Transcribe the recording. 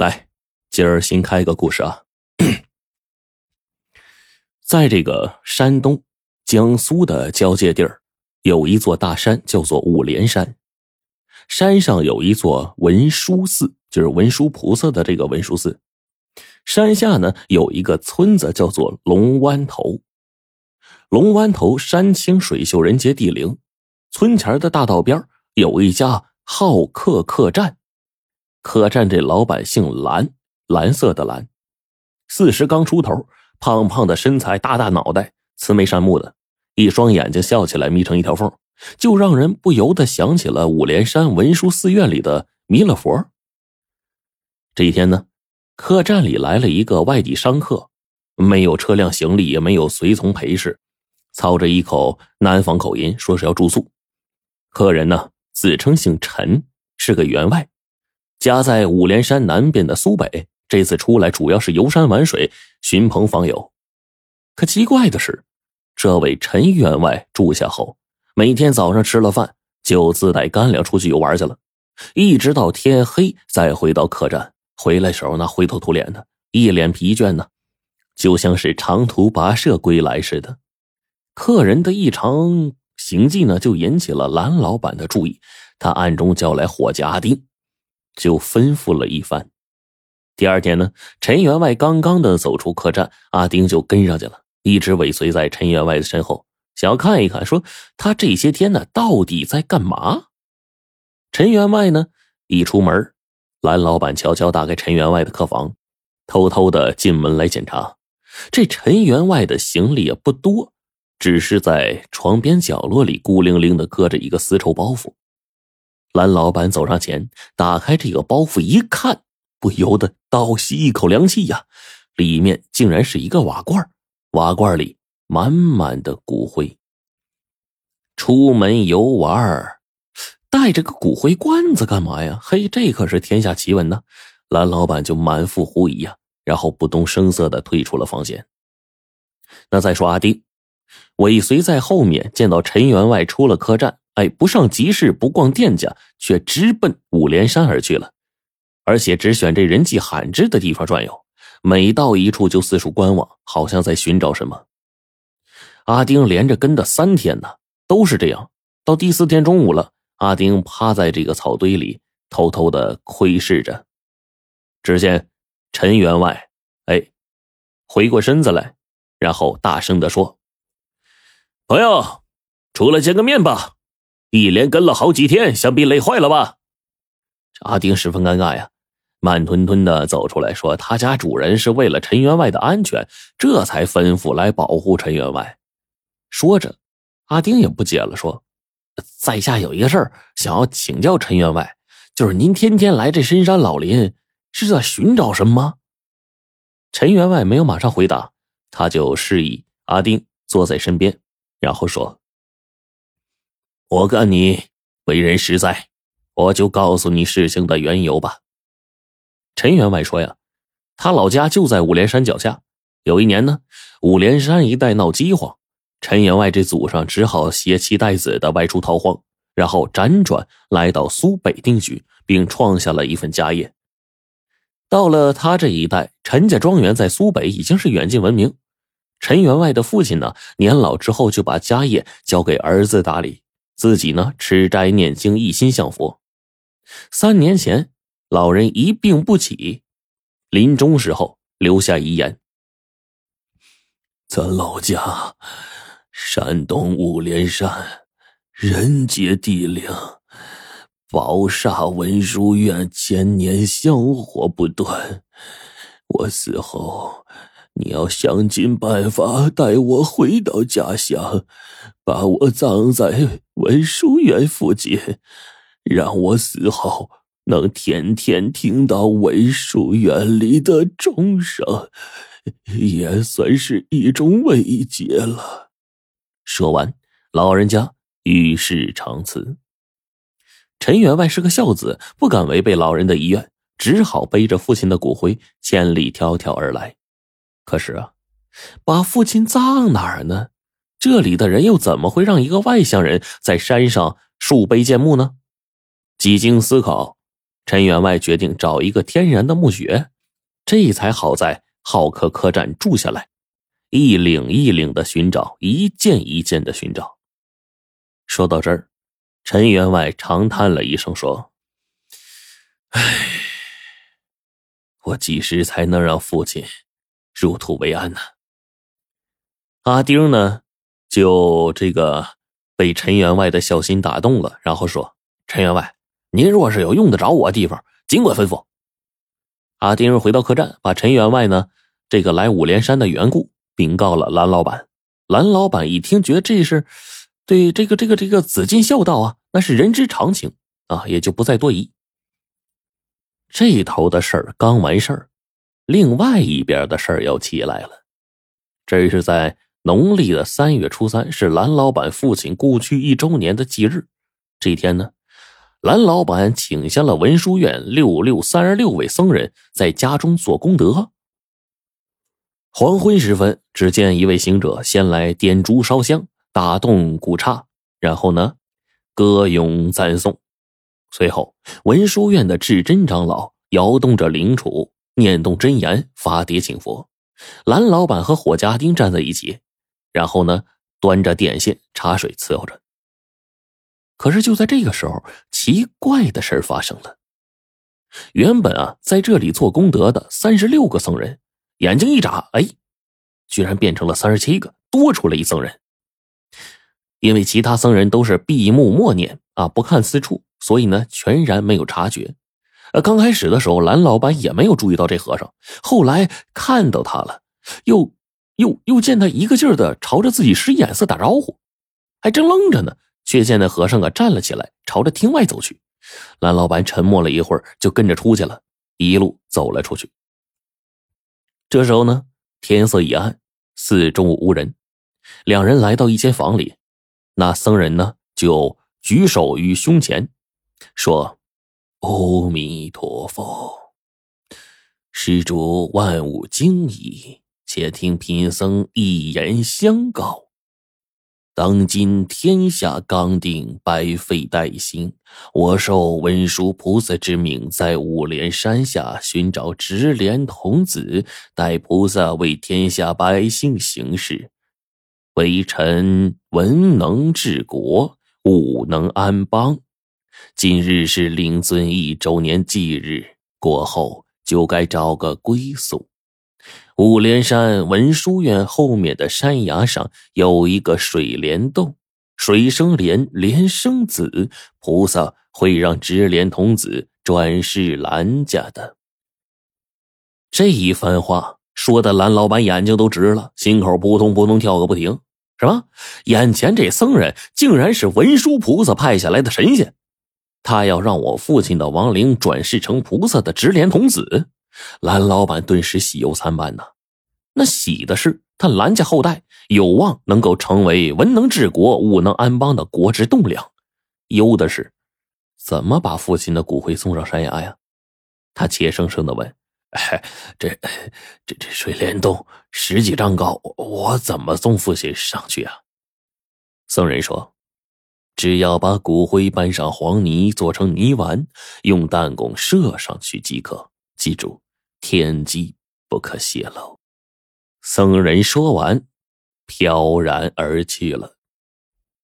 来，今儿新开个故事啊，在这个山东、江苏的交界地儿，有一座大山，叫做五莲山。山上有一座文殊寺，就是文殊菩萨的这个文殊寺。山下呢有一个村子，叫做龙湾头。龙湾头山清水秀，人杰地灵。村前的大道边有一家好客客栈。客栈这老板姓蓝，蓝色的蓝，四十刚出头，胖胖的身材，大大脑袋，慈眉善目的，一双眼睛笑起来眯成一条缝，就让人不由得想起了五莲山文殊寺院里的弥勒佛。这一天呢，客栈里来了一个外地商客，没有车辆行李，也没有随从陪侍，操着一口南方口音，说是要住宿。客人呢，自称姓陈，是个员外。家在五莲山南边的苏北，这次出来主要是游山玩水、寻朋访友。可奇怪的是，这位陈员外住下后，每天早上吃了饭就自带干粮出去游玩去了，一直到天黑再回到客栈。回来时候那灰头土脸的，一脸疲倦呢，就像是长途跋涉归来似的。客人的异常行迹呢，就引起了蓝老板的注意，他暗中叫来伙计阿丁。就吩咐了一番。第二天呢，陈员外刚刚的走出客栈，阿丁就跟上去了，一直尾随在陈员外的身后，想要看一看，说他这些天呢到底在干嘛。陈员外呢一出门，蓝老板悄悄打开陈员外的客房，偷偷的进门来检查。这陈员外的行李也不多，只是在床边角落里孤零零的搁着一个丝绸包袱。蓝老板走上前，打开这个包袱一看，不由得倒吸一口凉气呀！里面竟然是一个瓦罐，瓦罐里满满的骨灰。出门游玩，带着个骨灰罐子干嘛呀？嘿，这可是天下奇闻呐！蓝老板就满腹狐疑呀，然后不动声色的退出了房间。那再说阿丁，尾随在后面，见到陈员外出了客栈。哎，不上集市，不逛店家，却直奔五莲山而去了，而且只选这人迹罕至的地方转悠，每到一处就四处观望，好像在寻找什么。阿丁连着跟的三天呢，都是这样。到第四天中午了，阿丁趴在这个草堆里，偷偷的窥视着。只见陈员外，哎，回过身子来，然后大声的说：“朋友，出来见个面吧。”一连跟了好几天，想必累坏了吧？阿丁十分尴尬呀，慢吞吞的走出来说：“他家主人是为了陈员外的安全，这才吩咐来保护陈员外。”说着，阿丁也不解了，说：“在下有一个事儿想要请教陈员外，就是您天天来这深山老林，是在寻找什么？”陈员外没有马上回答，他就示意阿丁坐在身边，然后说。我看你为人实在，我就告诉你事情的缘由吧。陈员外说：“呀，他老家就在五莲山脚下。有一年呢，五莲山一带闹饥荒，陈员外这祖上只好携妻带子的外出逃荒，然后辗转来到苏北定居，并创下了一份家业。到了他这一代，陈家庄园在苏北已经是远近闻名。陈员外的父亲呢，年老之后就把家业交给儿子打理。”自己呢，吃斋念经，一心向佛。三年前，老人一病不起，临终时候留下遗言：“咱老家山东五莲山，人杰地灵，宝刹文殊院千年香火不断。我死后。”你要想尽办法带我回到家乡，把我葬在文殊院附近，让我死后能天天听到文殊院里的钟声，也算是一种慰藉了。说完，老人家与世长辞。陈员外是个孝子，不敢违背老人的遗愿，只好背着父亲的骨灰千里迢迢而来。可是啊，把父亲葬哪儿呢？这里的人又怎么会让一个外乡人在山上树碑建墓呢？几经思考，陈员外决定找一个天然的墓穴，这才好在浩克客栈住下来，一领一领的寻找，一件一件的寻找。说到这儿，陈员外长叹了一声，说：“唉，我几时才能让父亲入土为安呢？”阿丁呢，就这个被陈员外的孝心打动了，然后说：“陈员外。”您若是有用得着我地方，尽管吩咐。阿丁回到客栈，把陈员外呢这个来五连山的缘故禀告了蓝老板。蓝老板一听，觉得这是对这个这个这个子尽孝道啊，那是人之常情啊，也就不再多疑。这头的事儿刚完事儿，另外一边的事儿要起来了。这是在农历的三月初三，是蓝老板父亲故去一周年的忌日。这一天呢。蓝老板请下了文殊院六六三十六位僧人，在家中做功德。黄昏时分，只见一位行者先来点烛烧香，打动鼓刹，然后呢，歌咏赞颂。随后，文殊院的智真长老摇动着灵杵，念动真言，发碟请佛。蓝老板和火家丁站在一起，然后呢，端着点心、茶水伺候着。可是就在这个时候，奇怪的事发生了。原本啊，在这里做功德的三十六个僧人，眼睛一眨，哎，居然变成了三十七个，多出了一僧人。因为其他僧人都是闭目默念啊，不看四处，所以呢，全然没有察觉。呃，刚开始的时候，蓝老板也没有注意到这和尚，后来看到他了，又又又见他一个劲儿的朝着自己使眼色打招呼，还正愣着呢。却见那和尚啊站了起来，朝着厅外走去。蓝老板沉默了一会儿，就跟着出去了，一路走了出去。这时候呢，天色已暗，四周无人。两人来到一间房里，那僧人呢就举手于胸前，说：“阿弥陀佛，施主万物惊矣，且听贫僧一言相告。”当今天下刚定，百废待兴。我受文殊菩萨之命，在五莲山下寻找直莲童子，待菩萨为天下百姓行事。微臣文能治国，武能安邦。今日是令尊一周年忌日，过后就该找个归宿。五莲山文殊院后面的山崖上有一个水帘洞，水生莲，莲生子，菩萨会让直莲童子转世兰家的。这一番话说的蓝老板眼睛都直了，心口扑通扑通跳个不停。什么？眼前这僧人竟然是文殊菩萨派下来的神仙？他要让我父亲的亡灵转世成菩萨的直莲童子？蓝老板顿时喜忧参半呐，那喜的是他蓝家后代有望能够成为文能治国、武能安邦的国之栋梁；忧的是怎么把父亲的骨灰送上山崖呀？他怯生生的问：“哎，这、这、这水帘洞十几丈高，我怎么送父亲上去啊？”僧人说：“只要把骨灰搬上黄泥，做成泥丸，用弹弓射上去即可。记住。”天机不可泄露。僧人说完，飘然而去了。